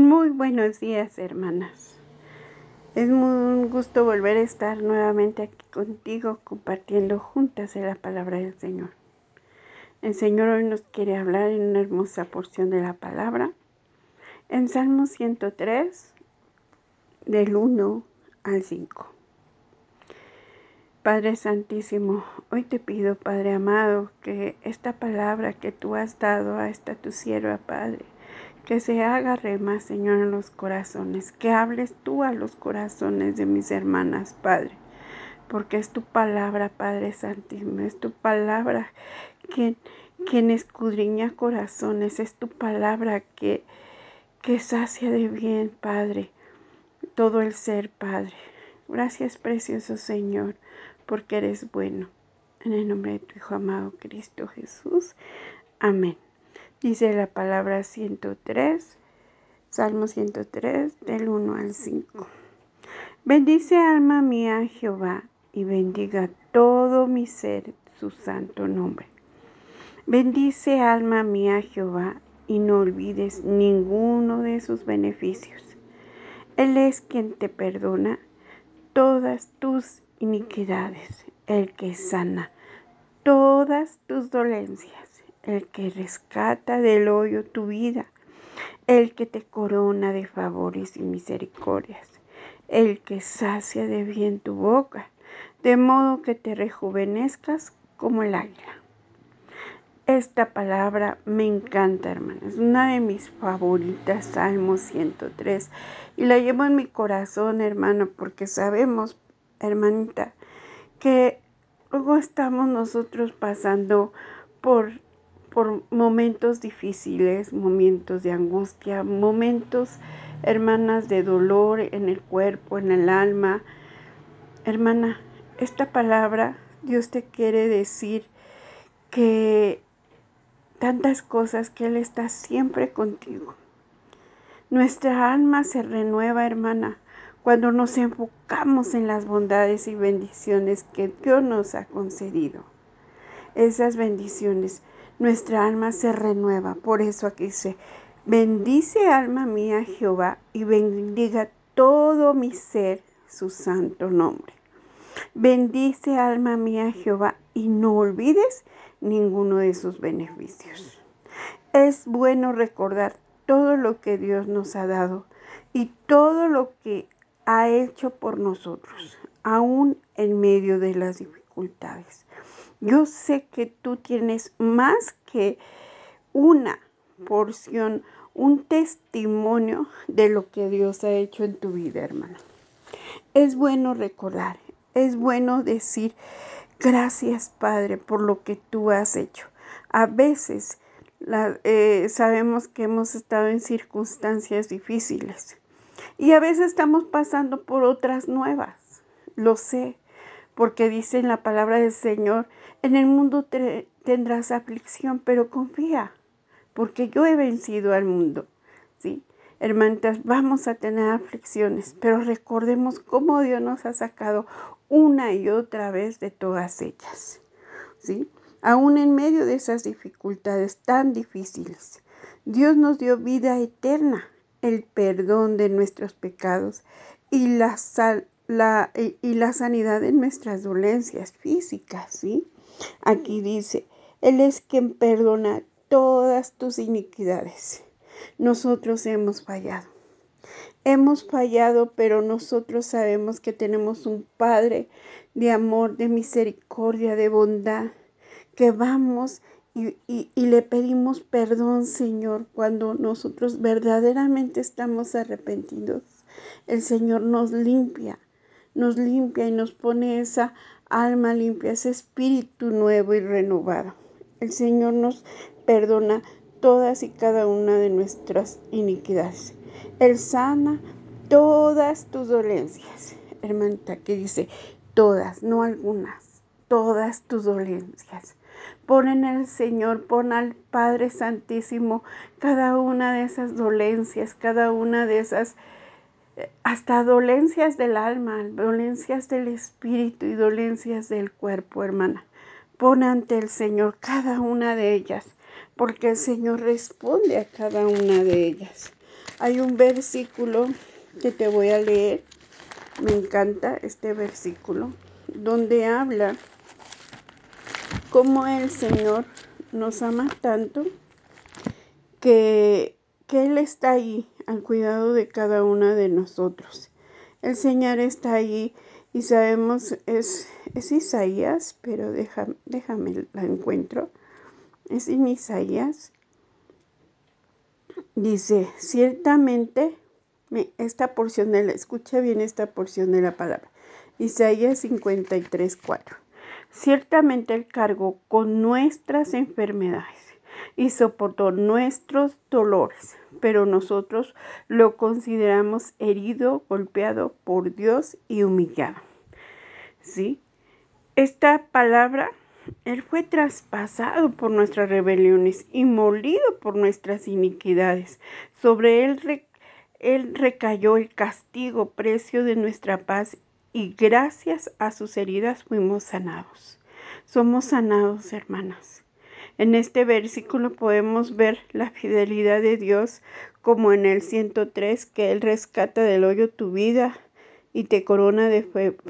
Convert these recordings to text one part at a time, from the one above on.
Muy buenos días, hermanas. Es un gusto volver a estar nuevamente aquí contigo compartiendo juntas la palabra del Señor. El Señor hoy nos quiere hablar en una hermosa porción de la palabra. En Salmo 103, del 1 al 5. Padre Santísimo, hoy te pido, Padre amado, que esta palabra que tú has dado a esta tu sierva, Padre, que se haga rema, Señor, en los corazones, que hables tú a los corazones de mis hermanas, Padre, porque es tu palabra, Padre Santísimo, es tu palabra quien, quien escudriña corazones, es tu palabra que, que sacia de bien, Padre, todo el ser, Padre. Gracias, precioso Señor, porque eres bueno. En el nombre de tu Hijo amado Cristo Jesús. Amén. Dice la palabra 103, Salmo 103, del 1 al 5. Bendice alma mía Jehová y bendiga todo mi ser su santo nombre. Bendice alma mía Jehová y no olvides ninguno de sus beneficios. Él es quien te perdona todas tus iniquidades, el que sana todas tus dolencias el que rescata del hoyo tu vida, el que te corona de favores y misericordias, el que sacia de bien tu boca, de modo que te rejuvenezcas como el águila. Esta palabra me encanta, hermana. Es una de mis favoritas, Salmo 103. Y la llevo en mi corazón, hermano, porque sabemos, hermanita, que luego estamos nosotros pasando por por momentos difíciles, momentos de angustia, momentos, hermanas, de dolor en el cuerpo, en el alma. Hermana, esta palabra Dios te quiere decir que tantas cosas que Él está siempre contigo. Nuestra alma se renueva, hermana, cuando nos enfocamos en las bondades y bendiciones que Dios nos ha concedido. Esas bendiciones nuestra alma se renueva. Por eso aquí dice, bendice alma mía Jehová y bendiga todo mi ser su santo nombre. Bendice alma mía Jehová y no olvides ninguno de sus beneficios. Es bueno recordar todo lo que Dios nos ha dado y todo lo que ha hecho por nosotros, aún en medio de las dificultades. Yo sé que tú tienes más que una porción, un testimonio de lo que Dios ha hecho en tu vida, hermana. Es bueno recordar, es bueno decir gracias, Padre, por lo que tú has hecho. A veces eh, sabemos que hemos estado en circunstancias difíciles y a veces estamos pasando por otras nuevas. Lo sé, porque dice en la palabra del Señor en el mundo tendrás aflicción, pero confía, porque yo he vencido al mundo. ¿sí? Hermanitas, vamos a tener aflicciones, pero recordemos cómo Dios nos ha sacado una y otra vez de todas ellas. ¿sí? Aún en medio de esas dificultades tan difíciles, Dios nos dio vida eterna, el perdón de nuestros pecados y la, la, y la sanidad de nuestras dolencias físicas, ¿sí? Aquí dice, Él es quien perdona todas tus iniquidades. Nosotros hemos fallado. Hemos fallado, pero nosotros sabemos que tenemos un Padre de amor, de misericordia, de bondad, que vamos y, y, le pedimos perdón, Señor, cuando nosotros verdaderamente estamos arrepentidos. El Señor nos limpia, nos limpia y nos pone esa alma limpia, ese espíritu nuevo y renovado. El Señor nos perdona todas y cada una de nuestras iniquidades. Él sana todas tus dolencias. Hermanita, que dice todas, no algunas, todas tus dolencias. Pon en el Señor, pon al Padre Santísimo cada una de esas dolencias, cada una de esas hasta dolencias del alma, dolencias del espíritu y dolencias del cuerpo, hermana. Pon ante el Señor cada una de ellas, porque el Señor responde a cada una de ellas. Hay un versículo que te voy a leer. Me encanta este versículo donde habla cómo el Señor nos ama tanto que, que Él está ahí al cuidado de cada una de nosotros. El Señor está ahí y sabemos, es, es Isaías, pero déjame, déjame la encuentro. Es en Isaías. Dice, ciertamente, esta porción de la, escucha bien esta porción de la palabra. Isaías 53, 4. Ciertamente Él cargó con nuestras enfermedades y soportó nuestros dolores, pero nosotros lo consideramos herido, golpeado por Dios y humillado. ¿Sí? Esta palabra, Él fue traspasado por nuestras rebeliones y molido por nuestras iniquidades. Sobre Él, él recayó el castigo, precio de nuestra paz, y gracias a sus heridas fuimos sanados. Somos sanados, hermanas. En este versículo podemos ver la fidelidad de Dios como en el 103, que Él rescata del hoyo tu vida y te corona de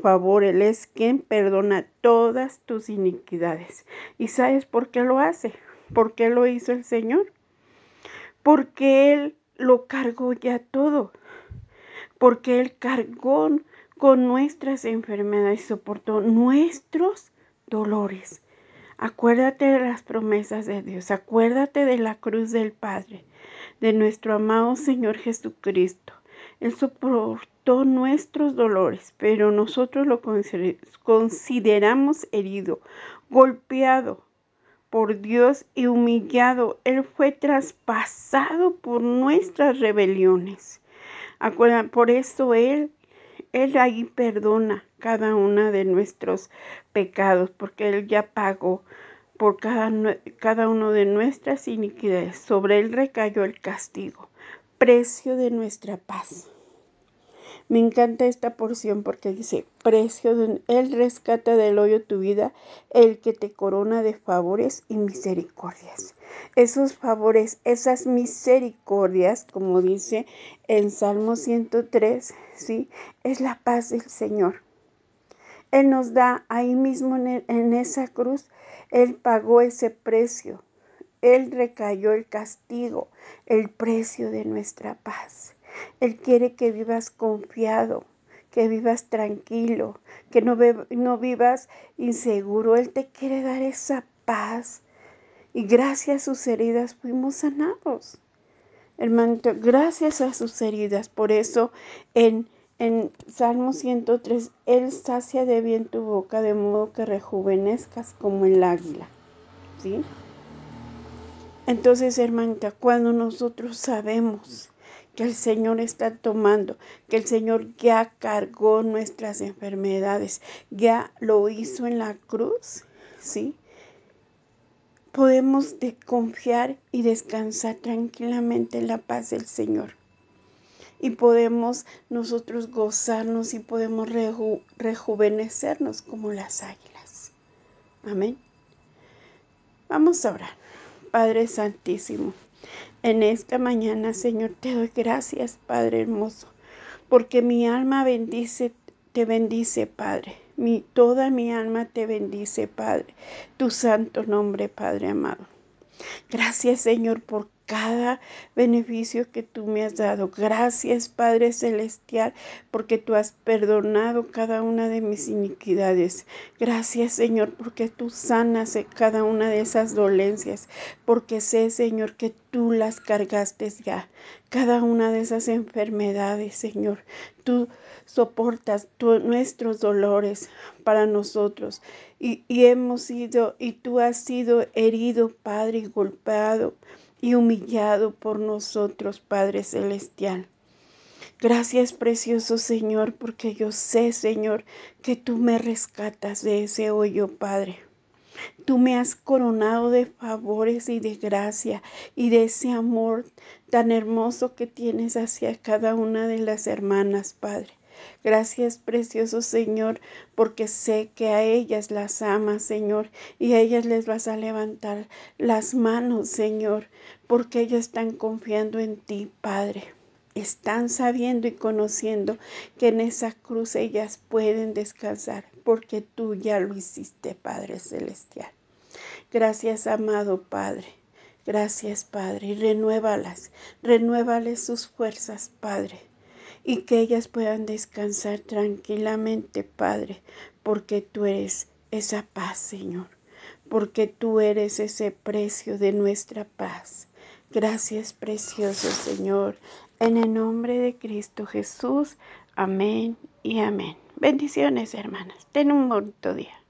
favor. Él es quien perdona todas tus iniquidades. ¿Y sabes por qué lo hace? ¿Por qué lo hizo el Señor? Porque Él lo cargó ya todo. Porque Él cargó con nuestras enfermedades, soportó nuestros dolores. Acuérdate de las promesas de Dios, acuérdate de la cruz del Padre, de nuestro amado Señor Jesucristo. Él soportó nuestros dolores, pero nosotros lo consideramos herido, golpeado por Dios y humillado. Él fue traspasado por nuestras rebeliones. Por eso Él, Él ahí perdona cada una de nuestros pecados, porque Él ya pagó por cada, cada uno de nuestras iniquidades. Sobre Él recayó el castigo, precio de nuestra paz. Me encanta esta porción porque dice, precio de Él rescata del hoyo tu vida, el que te corona de favores y misericordias. Esos favores, esas misericordias, como dice en Salmo 103, ¿sí? Es la paz del Señor. Él nos da ahí mismo en, esa cruz, Él pagó ese precio. Él recayó el castigo, el precio de nuestra paz. Él quiere que vivas confiado, que vivas tranquilo, que no, no vivas inseguro. Él te quiere dar esa paz. Y gracias a sus heridas fuimos sanados. Hermano, gracias a sus heridas. Por eso en en Salmo 103, Él sacia de bien tu boca de modo que rejuvenezcas como el águila. ¿Sí? Entonces, hermanita, cuando nosotros sabemos que el Señor está tomando, que el Señor ya cargó nuestras enfermedades, ya lo hizo en la cruz, ¿sí? Podemos confiar y descansar tranquilamente en la paz del Señor y podemos nosotros gozarnos y podemos rejuvenecernos como las águilas. Amén. Vamos a orar. Padre Santísimo, en esta mañana, Señor, te doy gracias, Padre hermoso, porque mi alma bendice, te bendice, Padre. Mi, toda mi alma te bendice, Padre. Tu santo nombre, Padre amado. Gracias, Señor, por cada beneficio que tú me has dado. Gracias, Padre Celestial, porque tú has perdonado cada una de mis iniquidades. Gracias, Señor, porque tú sanas cada una de esas dolencias, porque sé, Señor, que tú las cargaste ya. Cada una de esas enfermedades, Señor, tú soportas nuestros dolores para nosotros y, y hemos sido, y tú has sido herido, Padre, y golpeado y humillado por nosotros, Padre Celestial. Gracias, precioso Señor, porque yo sé, Señor, que tú me rescatas de ese hoyo, Padre. Tú me has coronado de favores y de gracia y de ese amor tan hermoso que tienes hacia cada una de las hermanas, Padre. Gracias, precioso Señor, porque sé que a ellas las amas, Señor, y a ellas les vas a levantar las manos, Señor, porque ellas están confiando en ti, Padre. están sabiendo y conociendo que en esa cruz ellas pueden descansar porque tú ya lo hiciste, Padre Celestial. Gracias, amado Padre. Gracias, Padre. Y renuévalas, renuévales sus fuerzas, Padre. Y que ellas puedan descansar tranquilamente, Padre, porque tú eres esa paz, Señor. Porque tú eres ese precio de nuestra paz. Gracias, precioso Señor. En el nombre de Cristo Jesús. Amén y amén. Bendiciones, hermanas. Ten un bonito día.